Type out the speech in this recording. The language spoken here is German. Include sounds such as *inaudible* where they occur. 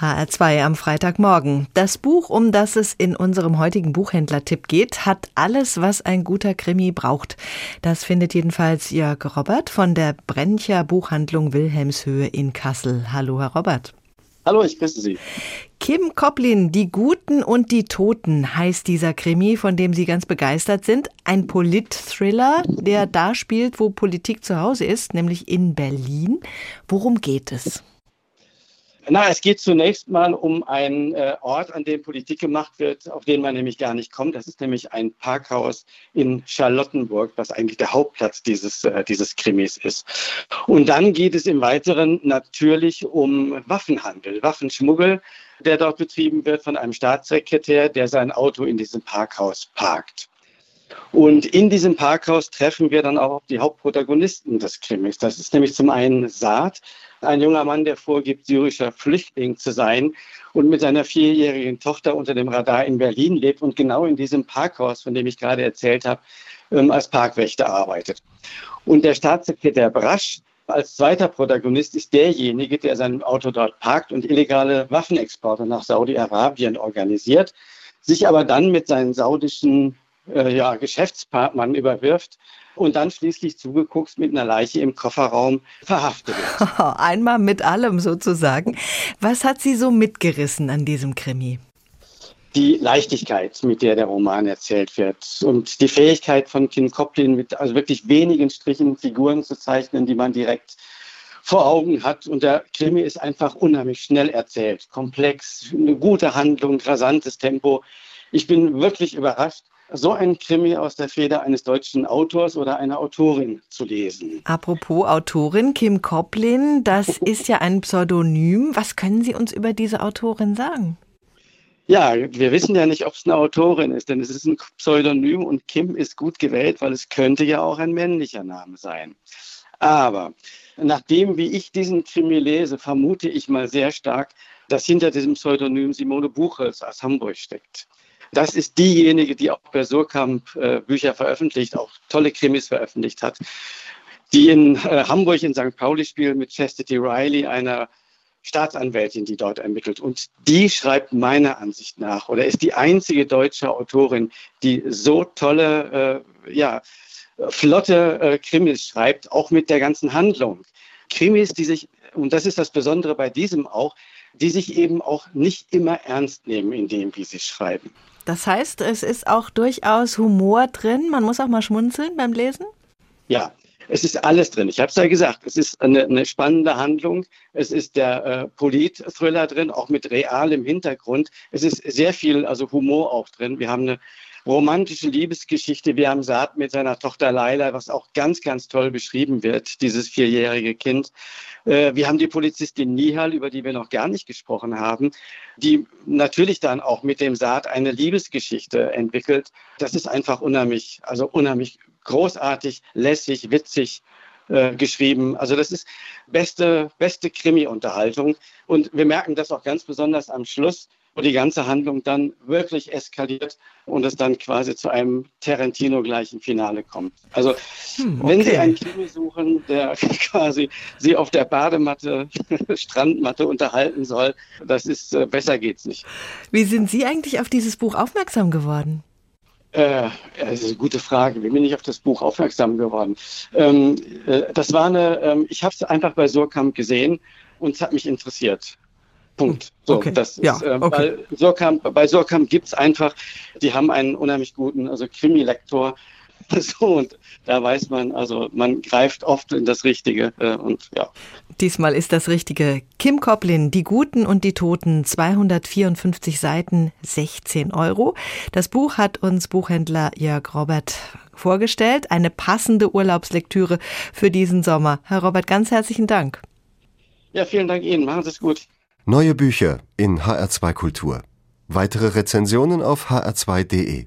HR2 am Freitagmorgen. Das Buch, um das es in unserem heutigen Buchhändler-Tipp geht, hat alles, was ein guter Krimi braucht. Das findet jedenfalls Jörg Robert von der Brencher Buchhandlung Wilhelmshöhe in Kassel. Hallo, Herr Robert. Hallo, ich grüße Sie. Kim Koplin, Die Guten und die Toten heißt dieser Krimi, von dem Sie ganz begeistert sind. Ein Polit-Thriller, der da spielt, wo Politik zu Hause ist, nämlich in Berlin. Worum geht es? Na, es geht zunächst mal um einen äh, Ort, an dem Politik gemacht wird, auf den man nämlich gar nicht kommt. Das ist nämlich ein Parkhaus in Charlottenburg, was eigentlich der Hauptplatz dieses, äh, dieses Krimis ist. Und dann geht es im Weiteren natürlich um Waffenhandel, Waffenschmuggel, der dort betrieben wird von einem Staatssekretär, der sein Auto in diesem Parkhaus parkt. Und in diesem Parkhaus treffen wir dann auch die Hauptprotagonisten des Krimis. Das ist nämlich zum einen Saad, ein junger Mann, der vorgibt, syrischer Flüchtling zu sein und mit seiner vierjährigen Tochter unter dem Radar in Berlin lebt und genau in diesem Parkhaus, von dem ich gerade erzählt habe, ähm, als Parkwächter arbeitet. Und der Staatssekretär Brasch, als zweiter Protagonist ist derjenige, der sein Auto dort parkt und illegale Waffenexporte nach Saudi-Arabien organisiert, sich aber dann mit seinen saudischen äh, ja, Geschäftspartnern überwirft und dann schließlich zugeguckt mit einer Leiche im Kofferraum verhaftet wird. *laughs* Einmal mit allem sozusagen. Was hat Sie so mitgerissen an diesem Krimi? die Leichtigkeit, mit der der Roman erzählt wird und die Fähigkeit von Kim Coplin mit also wirklich wenigen Strichen Figuren zu zeichnen, die man direkt vor Augen hat. Und der Krimi ist einfach unheimlich schnell erzählt, komplex, eine gute Handlung, rasantes Tempo. Ich bin wirklich überrascht, so ein Krimi aus der Feder eines deutschen Autors oder einer Autorin zu lesen. Apropos Autorin, Kim Koplin, das ist ja ein Pseudonym. Was können Sie uns über diese Autorin sagen? Ja, wir wissen ja nicht, ob es eine Autorin ist, denn es ist ein Pseudonym und Kim ist gut gewählt, weil es könnte ja auch ein männlicher Name sein. Aber nachdem, wie ich diesen Krimi lese, vermute ich mal sehr stark, dass hinter diesem Pseudonym Simone Buchholz aus Hamburg steckt. Das ist diejenige, die auch bei Surkamp äh, Bücher veröffentlicht, auch tolle Krimis veröffentlicht hat, die in äh, Hamburg in St. Pauli spielt mit Chastity Riley, einer Staatsanwältin, die dort ermittelt. Und die schreibt meiner Ansicht nach oder ist die einzige deutsche Autorin, die so tolle, äh, ja, flotte äh, Krimis schreibt, auch mit der ganzen Handlung. Krimis, die sich, und das ist das Besondere bei diesem auch, die sich eben auch nicht immer ernst nehmen in dem, wie sie schreiben. Das heißt, es ist auch durchaus Humor drin. Man muss auch mal schmunzeln beim Lesen? Ja, es ist alles drin. Ich habe es ja gesagt, es ist eine, eine, spannende Handlung. Es ist der äh, Polit-Thriller drin, auch mit realem Hintergrund. Es ist sehr viel, also Humor auch drin. Wir haben eine romantische Liebesgeschichte. Wir haben Saat mit seiner Tochter Laila, was auch ganz, ganz toll beschrieben wird, dieses vierjährige Kind. Äh, wir haben die Polizistin Nihal, über die wir noch gar nicht gesprochen haben, die natürlich dann auch mit dem Saat eine Liebesgeschichte entwickelt. Das ist einfach unheimlich, also unheimlich großartig, lässig, witzig äh, geschrieben. Also das ist beste, beste Krimi-Unterhaltung. Und wir merken das auch ganz besonders am Schluss, wo die ganze Handlung dann wirklich eskaliert und es dann quasi zu einem Tarantino-gleichen Finale kommt. Also hm, okay. wenn Sie einen Krimi suchen, der *laughs* quasi Sie auf der Badematte, *laughs* Strandmatte unterhalten soll, das ist äh, besser geht's nicht. Wie sind Sie eigentlich auf dieses Buch aufmerksam geworden? Äh, das ist eine gute Frage. Wie bin ich auf das Buch aufmerksam geworden? Ähm, äh, das war eine, ähm, ich habe es einfach bei Surkamp gesehen und es hat mich interessiert. Punkt. So, okay. das ist, ja, äh, okay. bei Surkamp, bei Surkamp gibt es einfach, die haben einen unheimlich guten, also Krimi-Lektor. *laughs* So, und da weiß man, also man greift oft in das Richtige äh, und ja. Diesmal ist das Richtige. Kim Koplin, Die Guten und die Toten, 254 Seiten, 16 Euro. Das Buch hat uns Buchhändler Jörg Robert vorgestellt. Eine passende Urlaubslektüre für diesen Sommer. Herr Robert, ganz herzlichen Dank. Ja, vielen Dank Ihnen. Machen Sie es gut. Neue Bücher in HR2 Kultur. Weitere Rezensionen auf hr2.de